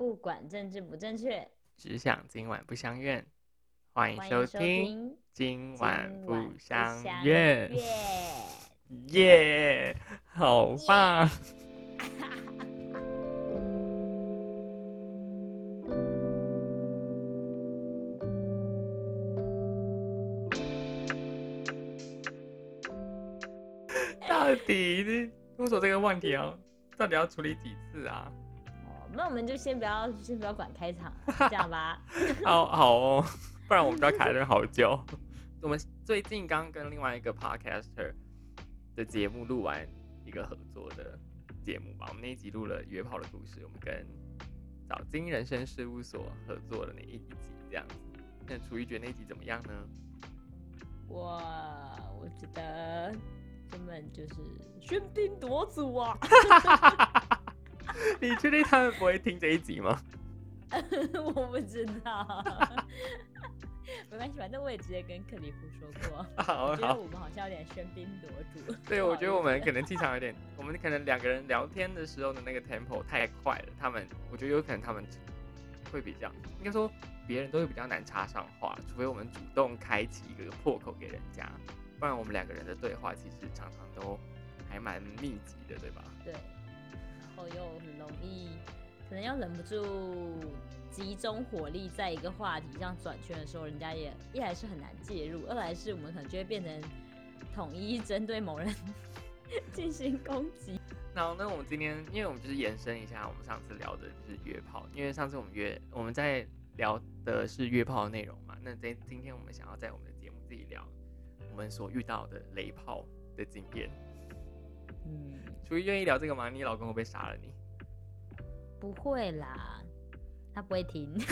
不管政治不正确，只想今晚不相怨。欢迎收收听听今晚不相相怨，耶，好棒！到底是为什么这个问题哦到底要处理几次啊？哦，那我们就先不要先不要管开场，这样吧。好好哦，不然我们就要卡这好久。我们最近刚跟另外一个 podcaster 的节目录完一个合作的节目吧，我们那一集录了约炮的故事，我们跟早金人生事务所合作的那一集这样子。那楚玉觉得那一集怎么样呢？哇，我觉得根本就是喧宾夺主啊！你确定他们不会听这一集吗？我不知道，没关系，反正我也直接跟克里夫说过。觉得，我们好像有点喧宾夺主。对，我觉得我们可能能气场有点，我们可能两个人聊天的时候的那个 tempo 太快了，他们我觉得有可能他们会比较，应该说别人都会比较难插上话，除非我们主动开启一个破口给人家，不然我们两个人的对话其实常常都还蛮密集的，对吧？对，然后又很容易，可能要忍不住集中火力在一个话题上转圈的时候，人家也一来是很难介入，二来是我们可能就会变成统一针对某人进行攻击。然后呢，我们今天因为我们就是延伸一下我们上次聊的就是约炮，因为上次我们约我们在聊的是约炮的内容嘛，那今今天我们想要在我们的节目自己聊我们所遇到的雷炮的经验。嗯，楚瑜愿意聊这个吗？你老公会不会杀了你？不会啦，他不会听。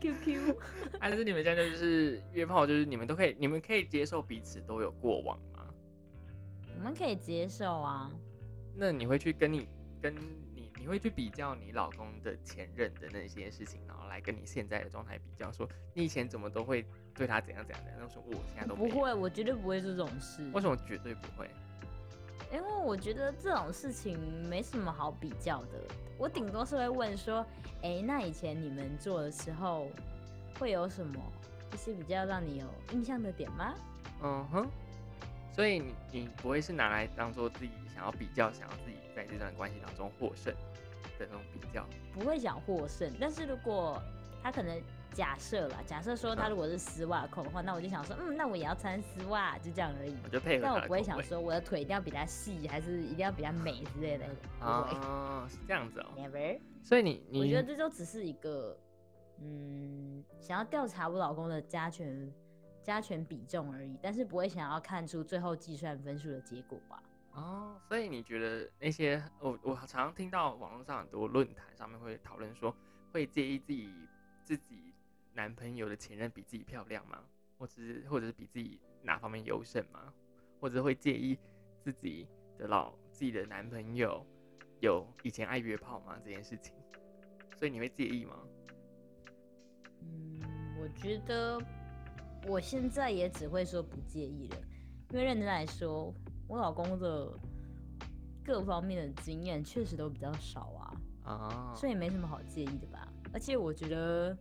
QQ，还是你们现在就是约炮，就是你们都可以，你们可以接受彼此都有过往吗？我们可以接受啊。那你会去跟你跟你你会去比较你老公的前任的那些事情，然后来跟你现在的状态比较，说你以前怎么都会对他怎样怎样怎样，然后说我现在都，不会，我绝对不会做这种事。为什么绝对不会？因为我觉得这种事情没什么好比较的，我顶多是会问说，哎、那以前你们做的时候，会有什么一些比较让你有印象的点吗？嗯哼，所以你你不会是拿来当做自己想要比较，想要自己在这段关系当中获胜的那种比较。不会想获胜，但是如果他可能假设啦，假设说他嗯如果是丝袜控的话，那我就想说，嗯，那我也要穿丝袜，就这样而已。我就配合但我不会想说我的腿一定要比他细，还是一定要比他美之类的，不会啊，是这样子哦。，never。所以你你我觉得这就只是一个，嗯，想要调查我老公的加权加权比重而已，但是不会想要看出最后计算分数的结果吧？哦，所以你觉得那些我我常常听到网络上很多论坛上面会讨论说，会介意自己自己男朋友的前任比自己漂亮吗？或者是或者是比自己哪方面优胜吗？或者会介意自己的老自己的男朋友有以前爱约炮吗这件事情？所以你会介意吗？嗯，我觉得我现在也只会说不介意了，因为认真来说，我老公的各方面的经验确实都比较少啊。啊，所以没什么好介意的吧。而且我觉得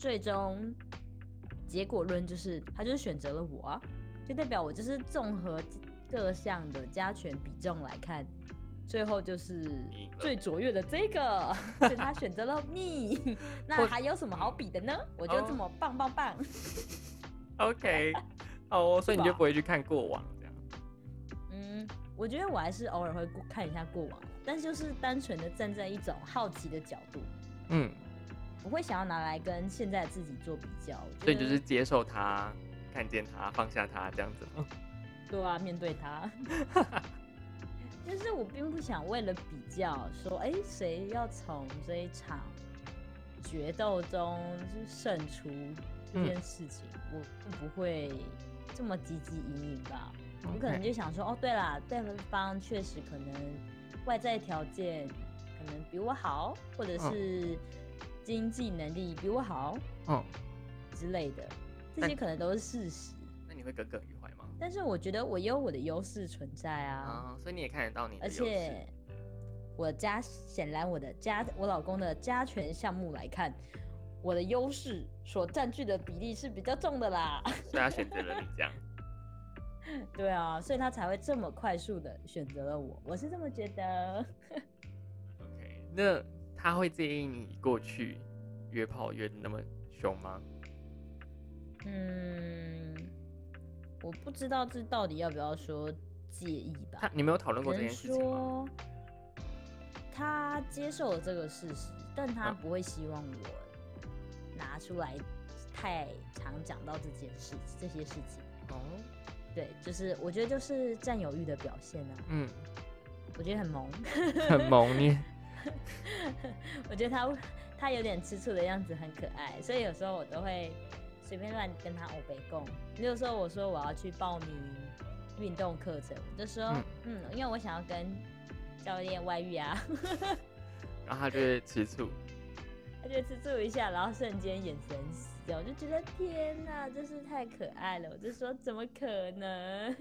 最终结果论就是他就是选择了我啊，就代表我就是综合各项的加权比重来看，最后就是最卓越的这个，所以他选择了你。那还有什么好比的呢？我就这么棒棒棒。OK，好 哦，所以你就不会去看过往这样。嗯，我觉得我还是偶尔会过看一下过往，但是就是单纯的站在一种好奇的角度。嗯，不会想要拿来跟现在的自己做比较，所以就是接受他，看见他，放下他这样子吗？对啊，面对他，就是我并不想为了比较说，哎、谁要从这一场决斗中就胜出这件事情，我并不会这么积极营营吧。我可能就想说，哦，对啦，对方确实可能外在条件可能比我好，或者嗯是经济能力比我好嗯，之类的，这些可能都是事实。那你会耿耿于怀吗？但是我觉得我有我的优势存在啊，啊，所以你也看得到你的而优势且我家显然我的家我老公的加权项目来看，我的优势所占据的比例是比较重的啦。所以他选择了你这样。对啊，所以他才会这么快速的选择了我，我是这么觉得。OK，那他会介意你过去约炮约的那么凶吗？嗯，我不知道这到底要不要说介意吧他。你没有讨论过这件事情吗？说他接受了这个事实，但他嗯不会希望我拿出来太常讲到这件事这些事情。哦，对，就是我觉得就是占有欲的表现啊，嗯，我觉得很萌，很萌你。我觉得他他有点吃醋的样子很可爱，所以有时候我都会随便乱跟他欧北共。有时候我说我要去报名运动课程，我就说嗯嗯因为我想要跟教练外遇啊，然后他就会吃醋。他就吃醋一下，然后瞬间眼神死掉，我就觉得天哪，真是太可爱了。我就说怎么可能，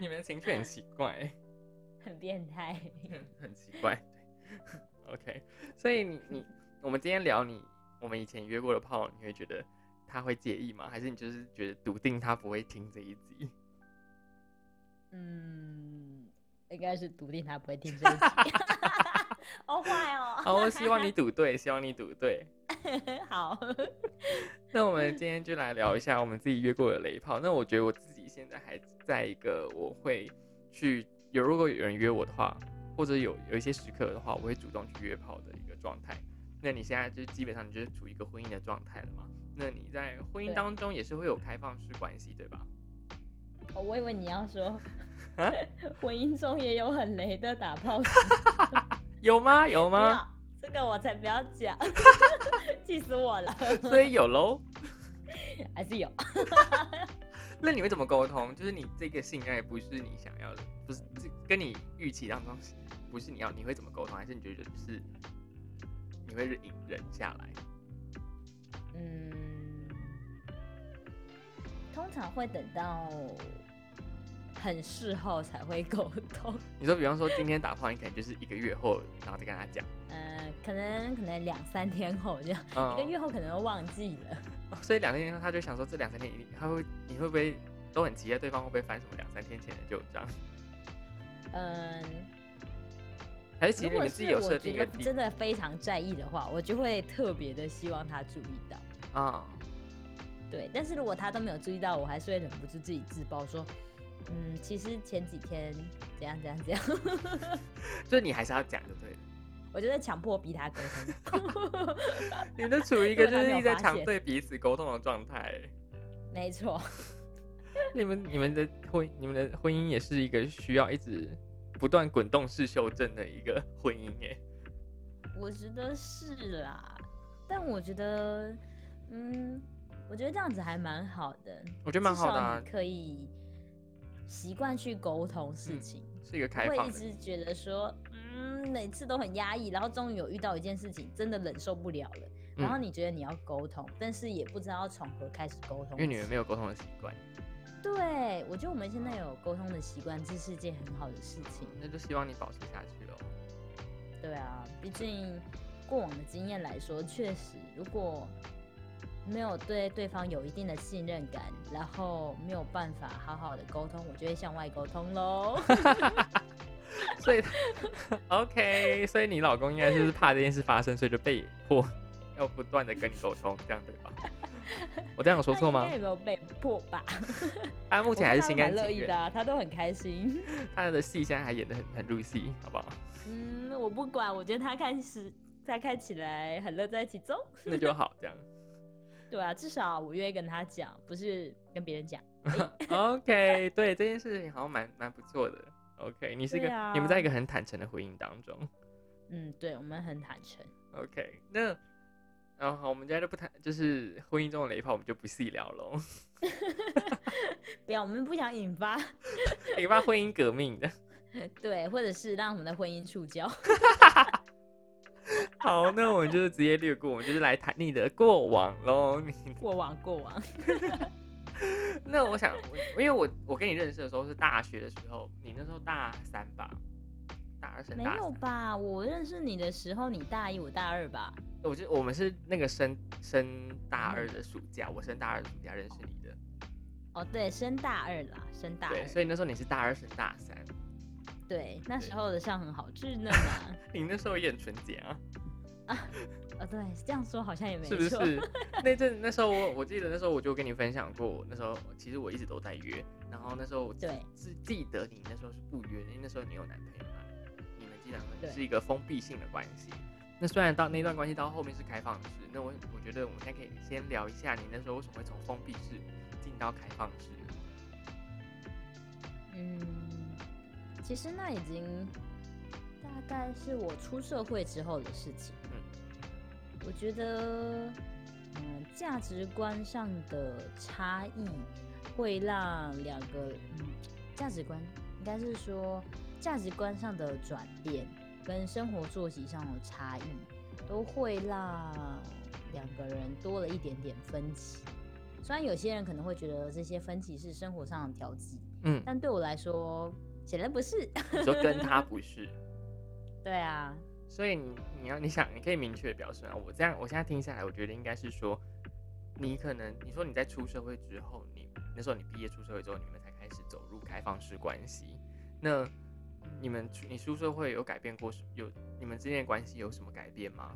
你们的情绪很奇怪，很变态。很很奇怪。对，OK，所以你你我们今天聊你我们以前约过的炮，你会觉得他会介意吗？还是你就是觉得笃定他不会听这一集？嗯，应该是笃定他不会听这一集。好坏哦。好，我希望你赌对，希望你赌对。好。那我们今天就来聊一下我们自己约过的雷炮。那我觉得我自己现在还在一个我会去有如果有人约我的话，或者有有一些时刻的话，我会主动去约炮的一个状态。那你现在就基本上你就是处于一个婚姻的状态了嘛？那你在婚姻当中也是会有开放式关系，对吧？哦我以为你要说啊，婚姻中也有很雷的打炮。有吗？有吗？这个我才不要讲，气死我了。所以有喽。还是有。那你会怎么沟通？就是你这个性爱不是你想要的，不是这跟你预期当中是不是你要，你会怎么沟通？还是你觉得就是你会忍忍下来？嗯，通常会等到很事后才会沟通。你说，比方说今天打炮，你可能就是一个月后，然后再跟他讲，嗯，可能可能两三天后这样，嗯一个月后可能都忘记了。哦所以两三天后他就想说，这两三天一定他会，你会不会都很期待对方会不会翻什么两三天前的旧账？嗯，还是其实你们自己有设定一个地真的非常在意的话，我就会特别的希望他注意到。啊？对，但是如果他都没有注意到，我还是会忍不住自己自爆说，嗯，其实前几天怎样怎样怎样，就是你还是要讲就对了。我就在强迫逼他沟通。你们都处于一个就是一直在强对彼此沟通的状态。没错，你们你们的婚你们的婚姻也是一个需要一直不断滚动式修正的一个 婚姻哎。我觉得是啦，但我觉得，嗯，我觉得这样子还蛮好的，我觉得蛮好的、可以习惯去沟通事嗯情，是一个开放会。一直觉得说，嗯，每次都很压抑，然后终于有遇到一件事情真的忍受不了了，然后嗯你觉得你要沟通，但是也不知道从何开始沟通。因为你们没有沟通的习惯，对，我觉得我们现在有沟通的习惯，这是件很好的事情。那就希望你保持下去喽。对啊，毕竟过往的经验来说，确实如果没有对对方有一定的信任感，然后没有办法好好的沟通，我就会向外沟通喽。所以，OK，所以你老公应该就是怕这件事发生，所以就被迫要不断的跟你沟通，这样对吧？我这样有说错吗？也没有被迫吧？他目目前还是心甘乐情愿，意的啊、他都很开心。他的戏现在还演的很很入戏，好不好？嗯，我不管，我觉得他开始他看起来很乐在其中。那就好，这样。对啊，至少我愿意跟他讲，不是跟别人讲。OK，对这件事情好像蛮蛮不错的。OK，你是一个、啊你们在一个很坦诚的回应当中。嗯，对，我们很坦诚。OK，那然后我们今天就不谈，就是婚姻中的雷炮，我们就不细聊喽。不要，我们不想引发 引发婚姻革命的。对，或者是让我们的婚姻触礁。好，那我们就是直接略过，我们就是来谈你的过往喽。你过往过往，那我想，我因为我我跟你认识的时候是大学的时候，你那时候大三吧？大二升没有三。吧？我认识你的时候，你大一，我大二吧？我就我们是那个升升大二的暑假，我升大二的暑假认识你的。哦，对，升大二啦，升大对，二。所以那时候你是大二升大三，对，那时候的相很好稚嫩啊。你那时候也很纯洁啊，哦，对，这样说好像也没错。是不是？那阵那时候我我记得那时候我就跟你分享过，那时候其实我一直都在约，然后那时候我记对是记得你那时候是不约的，因为那时候你有男朋友嘛，是一个封闭性的关系。那虽然到那段关系到后面是开放式，那我我觉得我们现在可以先聊一下你那时候为什么会从封闭式进到开放式？嗯，其实那已经大概是我出社会之后的事情。嗯我觉得，嗯，价值观上的差异会让两个，嗯，价值观应该是说价值观上的转变跟生活作息上的差异，都会让两个人多了一点点分歧。虽然有些人可能会觉得这些分歧是生活上的调剂，嗯，但对我来说，显然不是。你 说跟他不是，对啊，所以你你要你想你可以明确地表示啊，我这样我现在听下来，我觉得应该是说，你可能你说你在出社会之后，你那时候你毕业出社会之后，你们才开始走入开放式关系。那你们你出社会有改变过什有你们之间的关系有什么改变吗？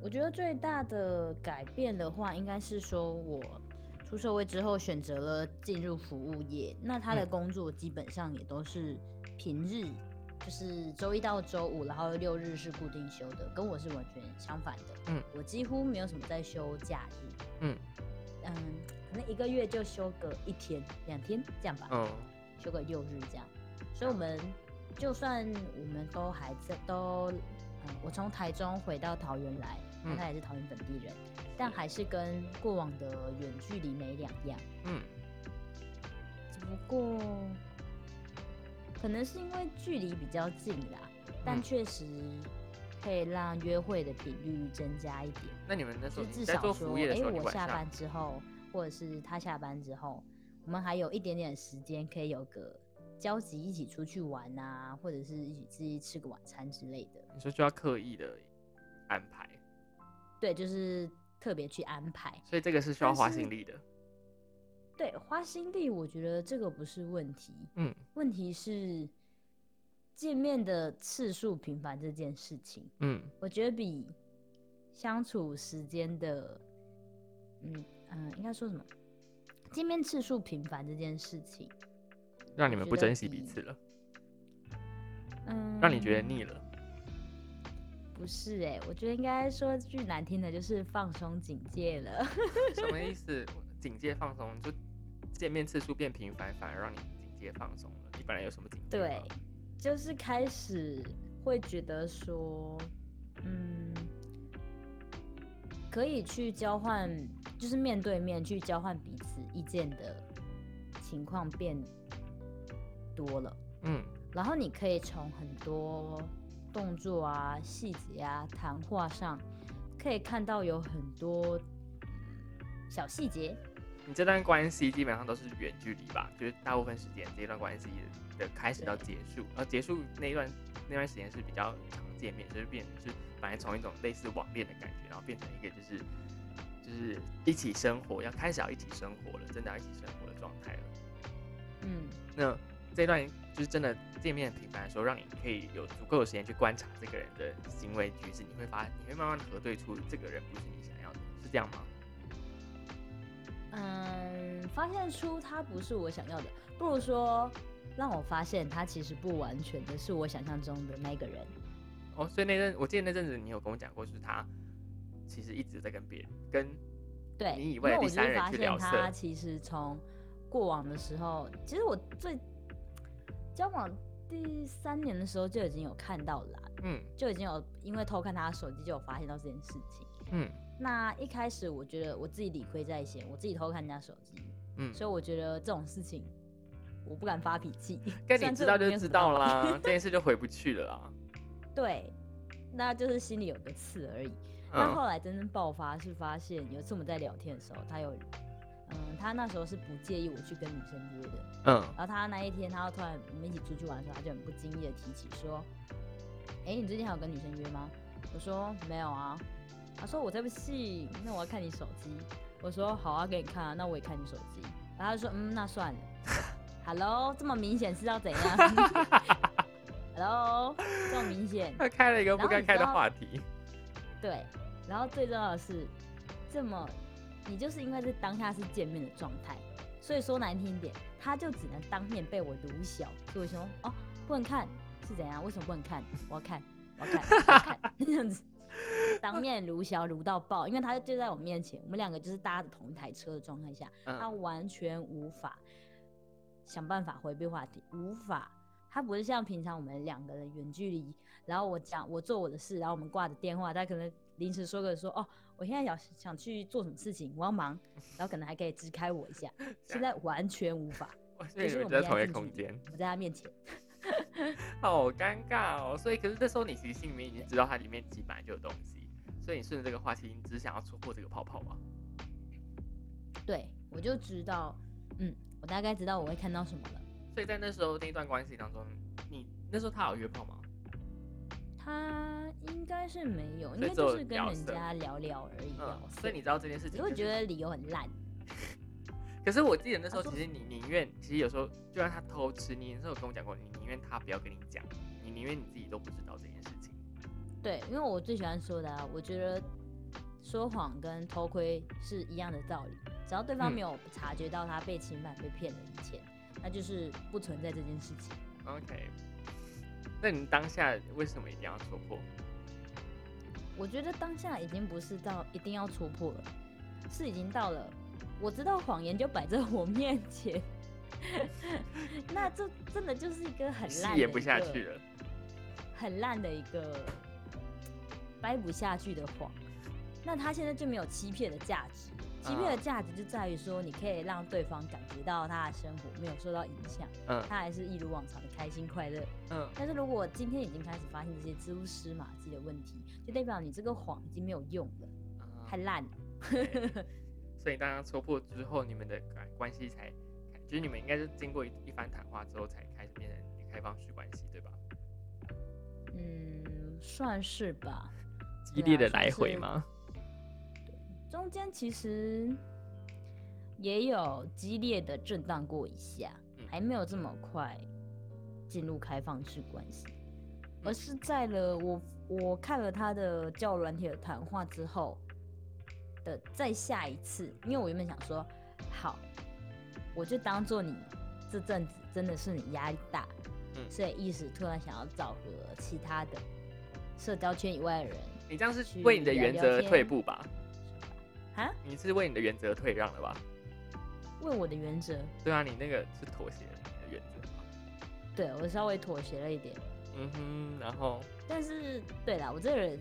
我觉得最大的改变的话，应该是说我出社会之后选择了进入服务业，那他的嗯工作基本上也都是平日，就是周一到周五，然后六日是固定休的，跟我是完全相反的。嗯，我几乎没有什么在休假日。嗯嗯，可能一个月就休个一天、两天这样吧。嗯休个六日这样，所以我们就算我们都还在都，嗯，我从台中回到桃园来，那嗯。他也是桃园本地人，但还是跟过往的远距离没两样，嗯。只不过可能是因为距离比较近啦，但嗯。确实可以让约会的频率增加一点。那你们那时就候至少说，做服务业的时候，你我下班之后，或者是他下班之后，我们还有一点点时间可以有个交集，一起出去玩啊，或者是一起自己吃个晚餐之类的。你说就要刻意的安排，对，就是特别去安排。所以这个是需要花心力的。对，花心力，我觉得这个不是问题，嗯问题是见面的次数频繁这件事情。嗯我觉得比相处时间的，嗯嗯，应该说什么？见面次数频繁这件事情，让你们不珍惜彼此了，嗯，让你觉得腻了。不是哎、我觉得应该说句难听的，就是放松警戒了。什么意思？警戒放松，就见面次数变频繁，反而让你警戒放松了。你本来有什么警戒？对，，就是开始会觉得说，嗯，可以去交换，就是面对面去交换彼此意见的情况变多了。嗯然后你可以从很多动作啊、细节啊、谈话上，可以看到有很多小细节。你这段关系基本上都是远距离吧？就是大部分时间这一段关系的开始到结束，然后结束那一段那段时间是比较常见面，就是变就是本来从一种类似网恋的感觉，然后变成一个就是就是一起生活，要开始要一起生活了，真的要一起生活的状态了。嗯，那这段就是真的见面频繁的时候，让你可以有足够的时间去观察这个人的行为举止，你会发你会慢慢核对出这个人不是你想要的，是这样吗？嗯，发现出他不是我想要的，不如说让我发现他其实不完全的是我想象中的那个人。哦，所以那阵我记得那阵子你有跟我讲过，就是他其实一直在跟别人跟对，你以外的第三人去聊色他其实从过往的时候，其实我最交往第三年的时候就已经有看到了啦，嗯就已经有因为偷看他的手机就有发现到这件事情。嗯那一开始我觉得我自己理亏在先，我自己偷看人家手机，嗯，所以我觉得这种事情我不敢发脾气。该你知道就知道。啦，这件事就回不去了啦。对，那就是心里有个刺而已。那嗯后来真正爆发是发现有一次我们在聊天的时候，他有嗯，他那时候是不介意我去跟女生约的。嗯，然后他那一天，他突然我们一起出去玩的时候，他就很不经意的提起说：“哎、你最近还有跟女生约吗？”我说：“没有啊。”他说：“我才不信，那我要看你手机。”我说：“好啊，给你看啊，那我也看你手机。”然后他就说：“嗯，那算了。”Hello，这么明显是要怎样？Hello，这么明显，他开了一个不该开的话题。对。然后最重要的是，这么你就是因为在当下是见面的状态，所以说难听一点，他就只能当面被我鲁小。所以我说哦，不能看是怎样？为什么不能看？我要看，我要看，我要看 这样子，当面鲁小鲁到爆，因为他就在我面前，我们两个就是搭着同一台车的状态下，他嗯，完全无法想办法回避话题，无法。他不是像平常我们两个人远距离，然后我讲我做我的事，然后我们挂着电话，他可能临时说个说哦，我现在想想去做什么事情，我要忙，然后可能还可以支开我一下。现在完全无法，所以你就是我们们在同一个空间，我在他面前，好尴尬哦。所以，可是这时候你其实心里面已经知道它里面其实本来就有东西，所以你顺着这个话题，你只是想要戳破这个泡泡吧？对我就知道，嗯，我大概知道我会看到什么了。所以在那时候那段关系当中，你那时候他有约炮吗？他应该是没有，应该就是跟人家聊聊而已。所以你知道这件事情、就是，只会觉得理由很烂。可是我记得那时候，其实你宁愿，其实有时候就让他偷吃，你那时候有跟我讲过，你宁愿他不要跟你讲，你宁愿你自己都不知道这件事情。对，因为我最喜欢说的啊，我觉得说谎跟偷窥是一样的道理，只要对方嗯没有察觉到他被侵犯、被骗了以前，那就是不存在这件事情。OK，那你当下为什么一定要戳破？我觉得当下已经不是到一定要戳破了，是已经到了我知道谎言就摆在我面前，那这真的就是一个很烂的演不下去了。很烂的一个掰不下去的谎，那他现在就没有欺骗的价值。欺骗的嗯价值就在于说，你可以让对方感觉到他的生活没有受到影响，嗯他还是一如往常的开心快乐。嗯，但是如果今天已经开始发现这些蛛丝马迹的问题，就代表你这个谎已经没有用了，太啊烂了。所以当他戳破之后，你们的关关系才，就是你们应该是经过一一番谈话之后，才开始变成开放式关系，对吧？嗯，算是吧。激烈的来回是吗？中间其实也有激烈的震荡过一下，嗯。还没有这么快进入开放式关系，嗯。而是在了我我看了他的交友软体的谈话之后的再下一次，因为我原本想说，好，我就当做你这阵子真的是你压力大，嗯。所以一时突然想要找个其他的社交圈以外的人你这样是为你的原则退步吧？啊，你是为你的原则退让了吧？为我的原则，对啊，你那个是妥协的原则吧。对我稍微妥协了一点。嗯哼，然后，但是，对啦，我这个人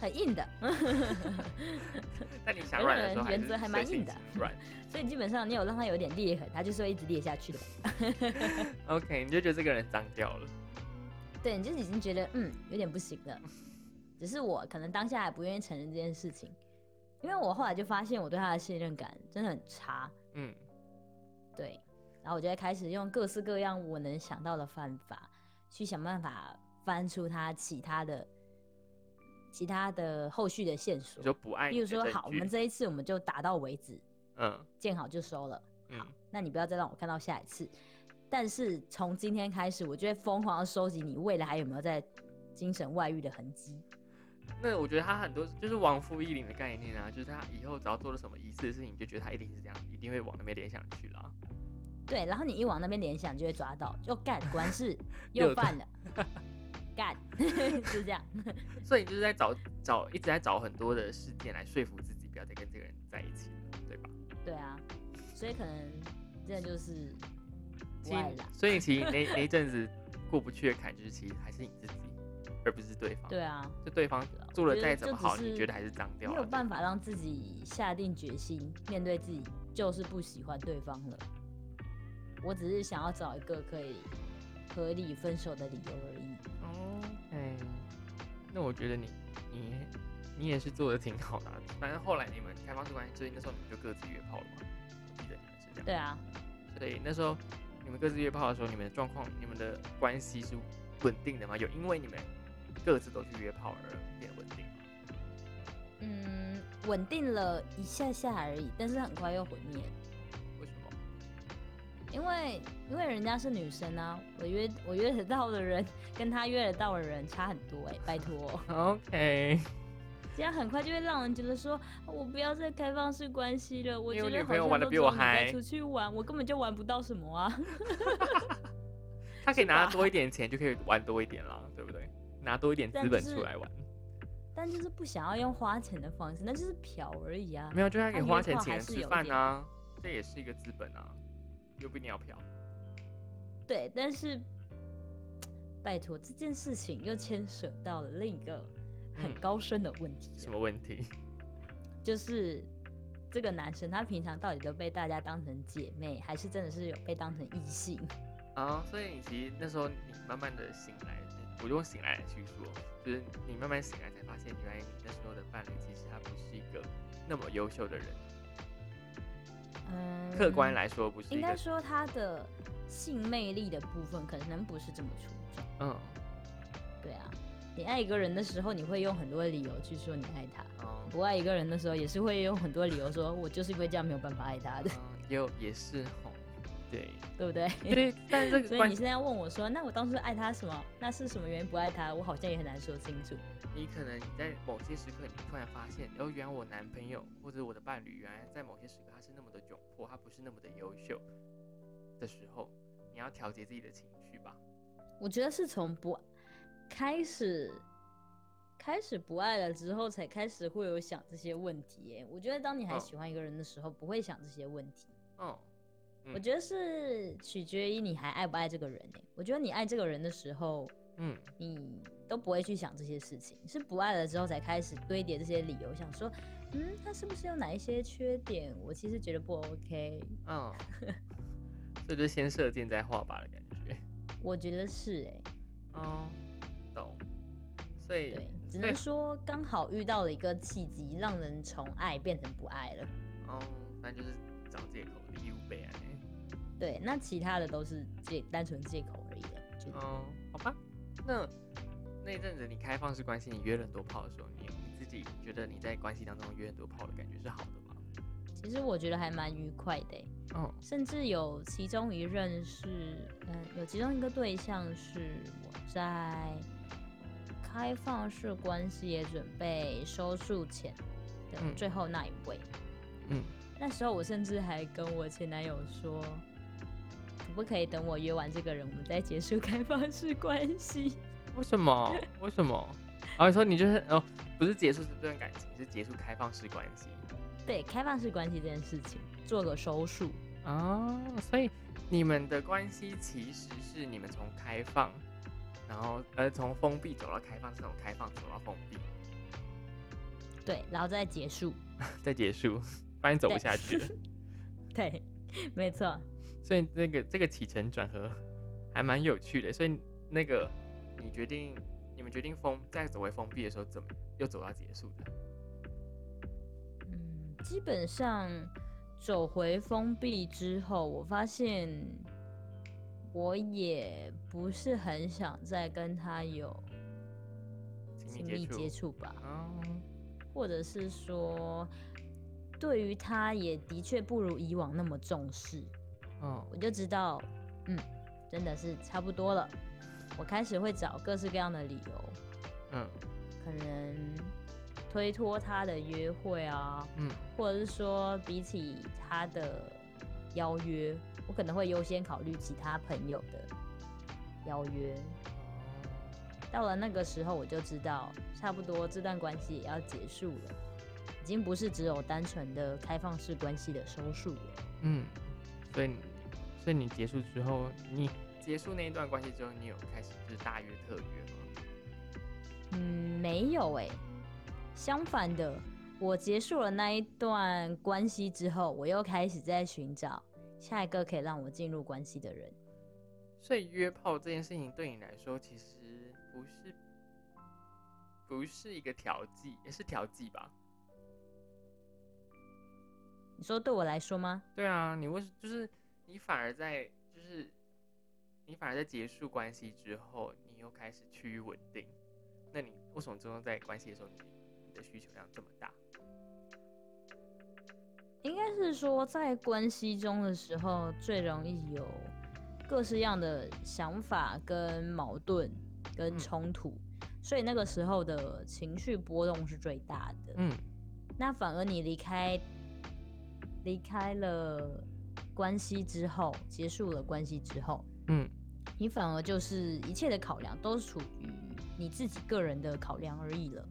很硬的，但你想软的时候原则还蛮硬的软。所以基本上你有让他有点裂痕，他就是会一直裂下去的。OK，你就觉得这个人脏掉了。对，你就已经觉得嗯有点不行了。只是我可能当下还不愿意承认这件事情，因为我后来就发现我对他的信任感真的很差。嗯，对，然后我就会开始用各式各样我能想到的方法，去想办法翻出他其他的、其他的后续的线索你。说不爱例你的证如说，好，我们这一次我们就打到为止，嗯见好就收了。嗯，那你不要再让我看到下一次。但是从今天开始，我就会疯狂的收集你未来还有没有在精神外遇的痕迹。那我觉得他很多就是往复一零的概念啊，就是他以后只要做了什么疑似的事情，你就觉得他一定是这样，一定会往那边联想去了。对，然后你一往那边联想，就会抓到，就干，果然是 又又犯了，干，是这样。所以你就是在找找一直在找很多的事件来说服自己不要再跟这个人在一起了，对吧？对啊，所以可能真的就是其不爱啦。实所以其实那那一阵子过不去的坎，就是其实还是你自己，而不是对方。对啊，就对方做的我觉得再怎么好，你觉得还是脏掉了。没有办法让自己下定决心面对自己就是不喜欢对方了。我只是想要找一个可以合理分手的理由而已。哦，哎，那我觉得你你你也是做的挺好的啊、反正后来你们开放式关系，所以那时候你们就各自约炮了嘛。我记这样。对啊，所以那时候你们各自约炮的时候，你们的状况、你们的关系是稳定的吗？有因为你们各自都去约炮而变稳定吗？嗯，稳定了一下下而已，但是很快又毁灭。为什么？因为因为人家是女生啊，我约我约得到的人跟他约得到的人差很多哎、拜托，OK，这样很快就会让人觉得说，我不要再开放式关系了。我觉得女朋友玩得好像都比我嗨出去玩，我根本就玩不到什么啊。他可以拿吧多一点钱，就可以玩多一点啦，对不对？拿多一点资本出来玩，但就是不想要用花钱的方式，那就是嫖而已啊。没有，就他可以花钱请人吃饭啊，这也是一个资本啊，又不一定要嫖。对，但是拜托这件事情又牵涉到了另一个很嗯高深的问题了，什么问题？就是这个男生他平常到底都被大家当成姐妹，还是真的是有被当成异性？啊，所以你其实那时候你慢慢的醒来，我用醒来来去说，就是你慢慢醒来才发现，原来你那时候的伴侣其实他不是一个那么优秀的人，嗯，客观来说不是应该说他的性魅力的部分可能不是这么出众。嗯，对啊，你爱一个人的时候，你会用很多理由去说你爱他；哦，不爱一个人的时候，也是会用很多理由说，我就是因为这样没有办法爱他的，嗯也有也是。吼，对对不对？对，但是这个所以你现在要问我说，那我当初爱他什么？那是什么原因不爱他？我好像也很难说清楚。你可能你在某些时刻，你突然发现，哦，原来我男朋友或者我的伴侣，原来在某些时刻他是那么的窘迫，他不是那么的优秀的时候，你要调节自己的情绪吧。我觉得是从不开始开始不爱了之后，才开始会有想这些问题。耶，我觉得当你还嗯喜欢一个人的时候，不会想这些问题。嗯，嗯我觉得是取决于你还爱不爱这个人。哎，我觉得你爱这个人的时候，嗯，你都不会去想这些事情，是不爱了之后才开始堆叠这些理由，想说，嗯，他是不是有哪一些缺点？我其实觉得不 OK。嗯，这就是先射箭再画靶的感觉。我觉得是哎、哦，懂。所以对，只能说刚好遇到了一个契机，让人从爱变成不爱了。哦，那就是找借口，理由备案。对，那其他的都是借单纯借口而已的。就哦，好吧。那那一阵子你开放式关系，你约了很多炮的时候，你你自己觉得你在关系当中约很多炮的感觉是好的吗？其实我觉得还蛮愉快的欸，哦，甚至有其中一任是，嗯，有其中一个对象是我在开放式关系也准备收束前的嗯最后那一位。嗯，那时候我甚至还跟我前男友说，可不可以等我约完这个人，我们再结束开放式关系？为什么？为什么？然后你说你就是哦，不是结束这段感情，是结束开放式关系对，开放式关系这件事情做个收束。哦，所以你们的关系其实是你们从开放，然后呃从封闭走到开放，是从开放走到封闭，对，然后再结束。再结束，发现走不下去了。对，没错。所以那个这个起承转合还蛮有趣的。所以那个你决定，你们决定封再走回封闭的时候，怎么又走到结束的？嗯，基本上走回封闭之后，我发现我也不是很想再跟他有亲密接触。吧，嗯，或者是说，对于他也的确不如以往那么重视，哦，我就知道，嗯，真的是差不多了。我开始会找各式各样的理由，嗯可能推脱他的约会啊，嗯或者是说比起他的邀约，我可能会优先考虑其他朋友的邀约。到了那个时候，我就知道差不多这段关系也要结束了，已经不是只有单纯的开放式关系的收束了。嗯，所以你所以你结束之后，你结束那一段关系之后，你有开始就是大约特约吗？嗯，没有哎、相反的，我结束了那一段关系之后，我又开始在寻找下一个可以让我进入关系的人。所以约炮这件事情对你来说，其实不是不是一个调剂，也是调剂吧？你说对我来说吗？对啊，你为就是你反而在就是你反而在结束关系之后，你又开始趋于稳定。那你为什么最终在关系的时候，你你的需求量这么大？应该是说在关系中的时候，最容易有各式样的想法跟矛盾跟嗯冲突，所以那个时候的情绪波动是最大的。嗯那反而你离开离开了关系之后，结束了关系之后，嗯你反而就是一切的考量都是属于你自己个人的考量而已了。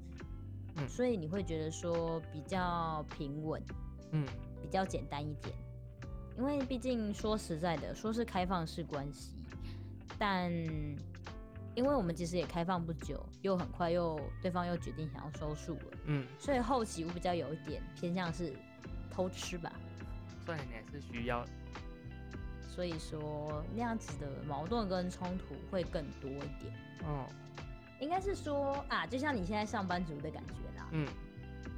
嗯所以你会觉得说比较平稳，嗯比较简单一点。因为毕竟说实在的，说是开放式关系，但因为我们其实也开放不久，又很快又对方又决定想要收束了，嗯，所以后期我比较有一点偏向是偷吃吧。所以你还是需要所以说那样子的矛盾跟冲突会更多一点。嗯应该是说啊，就像你现在上班族的感觉啦，嗯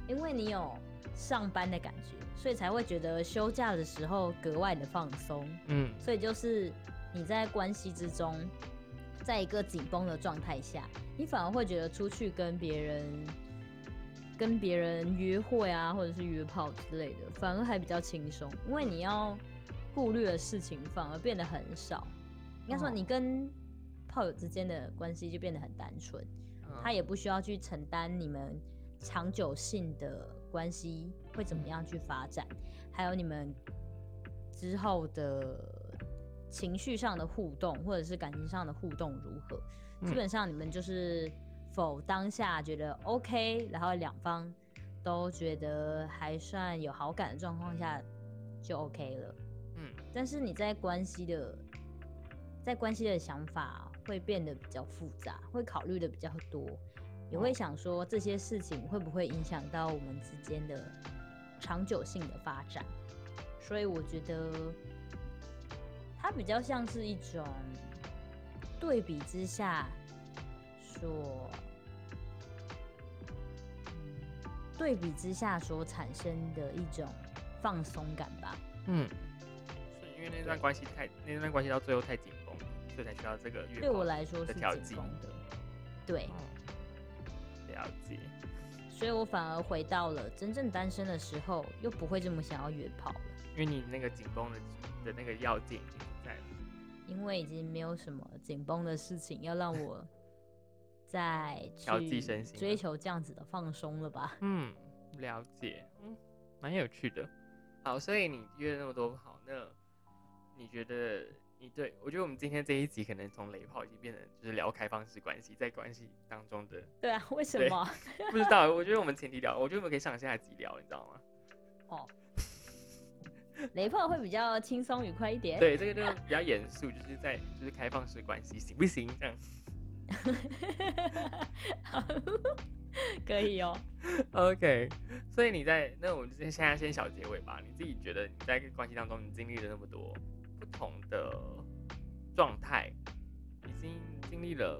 因为你有上班的感觉，所以才会觉得休假的时候格外的放松。嗯所以就是你在关系之中，在一个紧绷的状态下，你反而会觉得出去跟别人跟别人约会啊，或者是约炮之类的，反而还比较轻松，因为你要顾虑的事情反而变得很少。应该说，哦你跟炮友之间的关系就变得很单纯，嗯他也不需要去承担你们长久性的关系会怎么样去发展，还有你们之后的情绪上的互动，或者是感情上的互动如何。嗯基本上你们就是否当下觉得 OK，然后两方都觉得还算有好感的状况下就 OK 了。嗯但是你在关系的，在关系的想法会变得比较复杂，会考虑的比较多，也会哦想说这些事情会不会影响到我们之间的长久性的发展。所以我觉得它比较像是一种对比之下所，对比之下所产生的一种放松感吧。嗯，所以因为那段关系太那段关系到最后太紧绷了，所以才需要这个约对我来说是的调剂紧绷的，对，哦了解。所以我反而回到了真正单身的时候，又不会这么想要约炮了，因为你那个紧绷的的那个要件已经不在了。因为已经没有什么紧绷的事情要让我再调剂去身心追求这样子的放松了吧？嗯，了解，嗯，蛮有趣的。好，所以你约了那么多好，那你觉得你对我觉得我们今天这一集可能从雷炮已经变成就是聊开放式关系，在关系当中的对啊，为什么？不知道，我觉得我们前提聊，我觉得我们可以上下集聊，你知道吗？哦，雷炮会比较轻松愉快一点。对，这个就比较严肃，就是在就是开放式关系行不行？这样 可以哦。OK。所以你在那我们现在先小结尾吧。你自己觉得你在关系当中，你经历了那么多不同的状态，已经经历了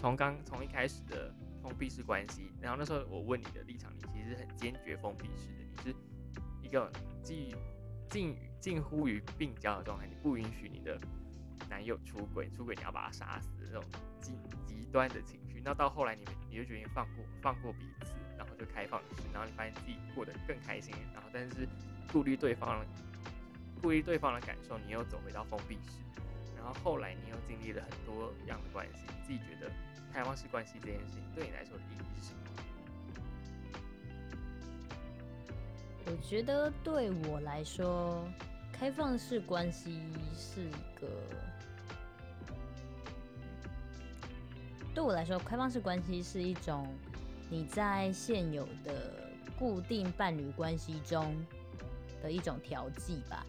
从刚从一开始的封闭式关系，然后那时候我问你的立场，你其实很坚决封闭式的，你是一个近近近乎于病娇的状态，你不允许你的男友出轨，出轨你要把他杀死的那种极极端的情绪。那到后来你们你就决定放过放过彼此，然后就开放式，然后你发现自己过得更开心，然后但是顾虑对方顾虑对方的感受，你又走回到封闭式。然后后来你又经历了很多样的关系，你自己觉得开放式关系这件事情对你来说的意义是什么？我觉得对我来说，开放式关系是一个，对我来说，开放式关系是一种你在现有的固定伴侣关系中的一种调剂吧。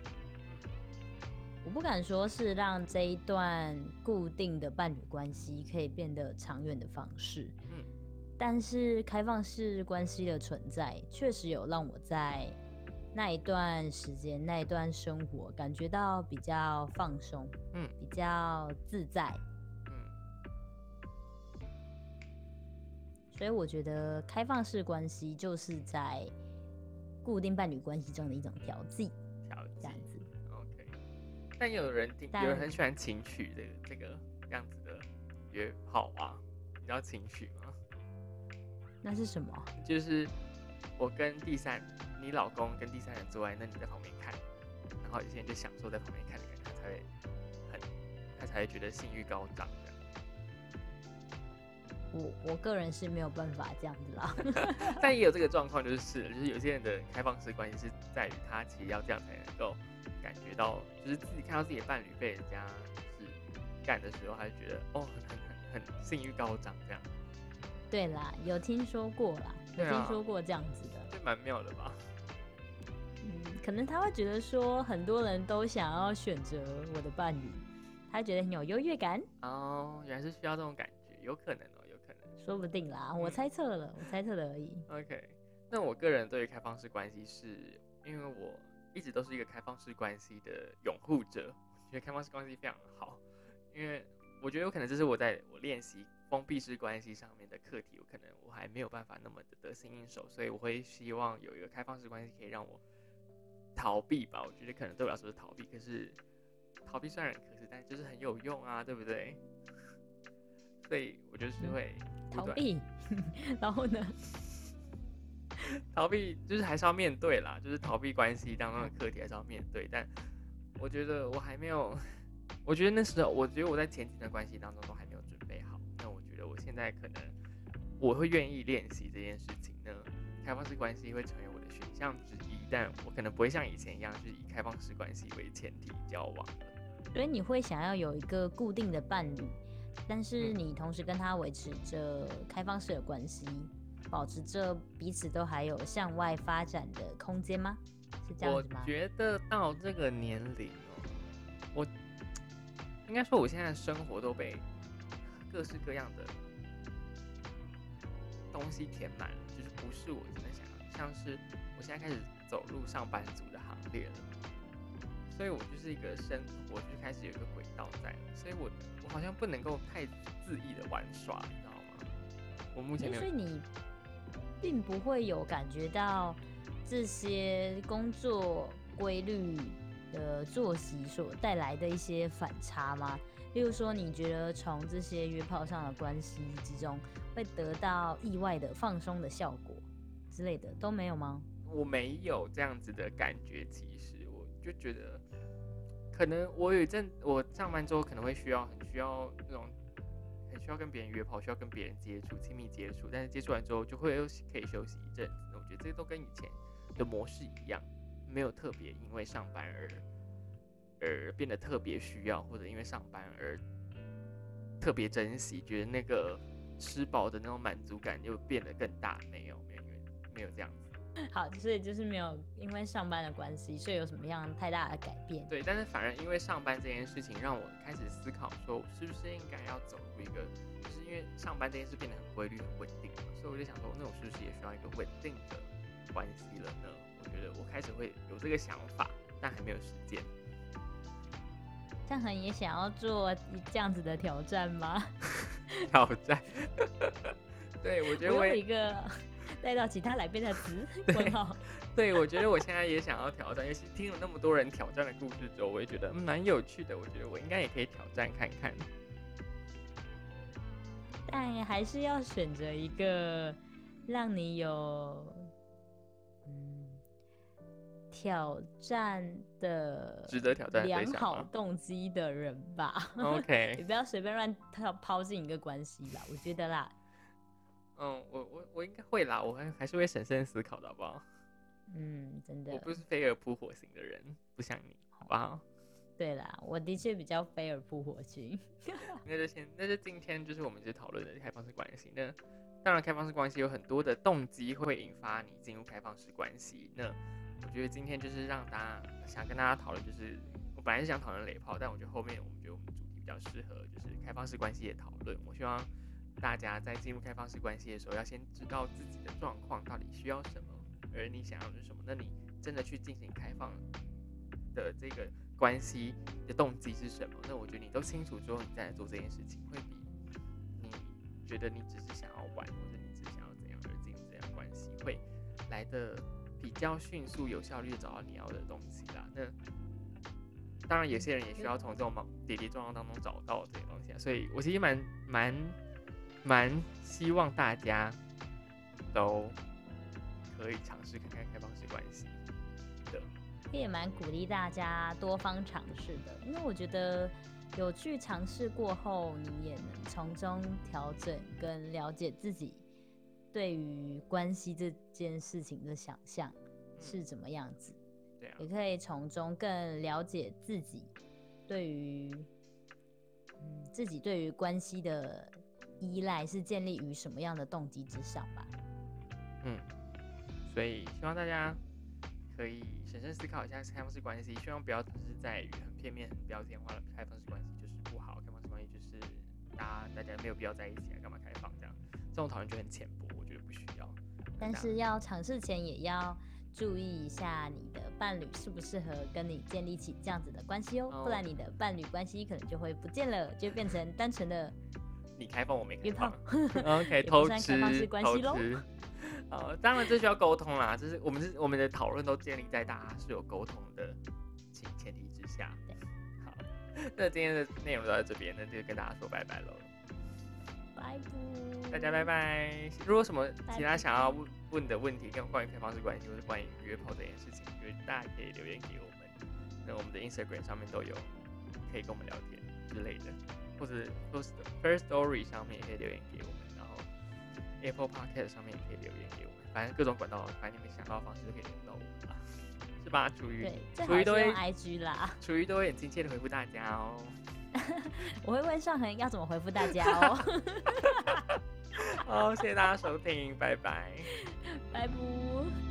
我不敢说是让这一段固定的伴侣关系可以变得长远的方式，嗯但是开放式关系的存在，确实有让我在那一段时间、那一段生活感觉到比较放松，嗯比较自在。嗯所以我觉得开放式关系就是在固定伴侣关系中的一种调剂，调这样子。OK，但有人听，但有人很喜欢情趣这个这个样子的约炮啊，你知道情趣吗？那是什么？就是我跟第三，你老公跟第三人做爱，那你在旁边看，然后有些人就享受在旁边看的感觉，他才会很，他才会觉得性欲高涨这样。我我个人是没有办法这样子啦。但也有这个状况，就是就是有些人的开放式关系是在于他其实要这样才能够感觉到，就是自己看到自己的伴侣被人家就是干的时候，他就觉得哦很很很很性欲高涨这样，对啦，有听说过啦，有听说过这样子的。就蛮妙的吧？嗯，可能他会觉得说，很多人都想要选择我的伴侣，他觉得很有优越感，哦，原来是需要这种感觉，有可能哦，有可能。说不定啦。我嗯猜测了，我猜测的而已。OK，那我个人对于开放式关系是，因为我一直都是一个开放式关系的拥护者，我觉得开放式关系非常好，因为我觉得有可能这是我在我练习封闭式关系上面的课题，我可能我还没有办法那么的得心应手，所以我会希望有一个开放式关系可以让我逃避吧。我觉得可能对我来说是逃避，可是逃避虽然很可是，但就是很有用啊，对不对？所以我就是会逃避，然后呢？逃避就是还是要面对啦，就是逃避关系当中的课题还是要面对。但我觉得我还没有，我觉得那时候，我觉得我在前几段关系当中都还没有准现在可能我会愿意练习这件事情呢，开放式关系会成为我的选项之一，但我可能不会像以前一样，就是以开放式关系为前提交往了。所以你会想要有一个固定的伴侣，但是嗯你同时跟他维持着开放式的关系，保持着彼此都还有向外发展的空间吗？是这样我子吗？觉得到这个年龄哦，我应该说我现在生活都被各式各样的东西填满了，就是不是我真的想要，像是我现在开始走入上班族的行列了，所以我就是一个生活就开始有一个轨道在，所以我我好像不能够太恣意的玩耍，你知道吗？我目前没有所以你并不会有感觉到这些工作规律的作息所带来的一些反差吗？例如说，你觉得从这些约炮上的关系之中，会得到意外的放松的效果之类的都没有吗？我没有这样子的感觉，其实我就觉得，可能我有一阵我上班之后可能会需要很需要那种很需要跟别人约炮，需要跟别人接触、亲密接触，但是接触完之后就会又可以休息一阵子。我觉得这些都跟以前的模式一样，没有特别因为上班而而变得特别需要，或者因为上班而特别珍惜，觉得那个吃饱的那种满足感又变得更大。没有，没有，没有，没有这样子。好，所以就是没有因为上班的关系，所以有什么样太大的改变？对，但是反而因为上班这件事情，让我开始思考，说我是不是应该要走入一个，就是因为上班这件事变得很规律、很稳定嘛，所以我就想说，那我是不是也需要一个稳定的关系了呢？我觉得我开始会有这个想法，但还没有实践。向恒也想要做这样子的挑战吗？挑战，对我觉得我有一个 带到其他来宾的词，问号。对，我觉得我现在也想要挑战，尤其听了那么多人挑战的故事之后，我也觉得嗯蛮有趣的。我觉得我应该也可以挑战看看。但还是要选择一个让你有嗯挑战的值得挑战良好动机的人吧。OK，你不要随便乱抛抛进一个关系吧，我觉得啦，嗯，我我我应该会啦，我还还是会审慎思考的，好不好？嗯，真的我，不是飞蛾扑火型的人，不像你，好不好？对啦，我的确比较飞蛾扑火型。那就先，那就今天就是我们就讨论的开放式关系。那当然，开放式关系有很多的动机会引发你进入开放式关系。那我觉得今天就是让大家想跟大家讨论，就是我本来是想讨论雷炮，但我觉得后面我们觉得我们主题比较适合就是开放式关系的讨论。我希望大家在进入开放式关系的时候，要先知道自己的状况到底需要什么，而你想要的是什么。那你真的去进行开放的这个关系的动机是什么？那我觉得你都清楚之后，你再来做这件事情，会比你觉得你只是想要玩，或者你只想要怎样而进入这样关系，会来的比较迅速、有效率找到你要的东西啦。那当然，有些人也需要从这种忙跌跌撞撞当中找到这些东西啊。所以我其实蛮蛮蛮希望大家都可以尝试看看开放式关系的。也蛮鼓励大家多方尝试的，因为我觉得有去尝试过后，你也能从中调整跟了解自己对于关系这件事情的想象是怎么样子，对啊也，可以从中更了解自己对于嗯自己对于关系的依赖是建立于什么样的动机之上吧。嗯，所以希望大家可以审慎思考一下开放式关系，希望不要只是在于很片面、很标签化的开放式关系就是不好，开放式关系就是大家大家没有必要在一起啊，干嘛开放这种讨论就很浅薄，我觉得不需要。但是要尝试前也要注意一下你的伴侣适不适合跟你建立起这样子的关系哦，哦不然你的伴侣关系可能就会不见了，就变成单纯的 你开放我没开约放炮。OK，偷吃关偷系咯吃。呃，当然这需要沟通啦，就是我们是我们的讨论都建立在大家是有沟通的前前提之下。对好，那今天的内容就到这边，那就跟大家说拜拜喽。拜拜，大家拜拜。如果有什么其他想要问问的问题，跟关于开放式关系或是关于约炮这件事情，就是大家可以留言给我们。那我们的 Instagram 上面都有，可以跟我们聊天之类的，或者 First First Story 上面也可以留言给我们，然后 Apple Podcast 上面也可以留言给我们，反正各种管道，反正你们想到的方式都可以联络到我们啦，是吧？楚瑜对，，最楚瑜都会好是用 IG 啦。楚瑜都会很亲切的回复大家哦。我会问上恒要怎么回复大家哦，好，谢谢大家收听，拜拜。拜拜。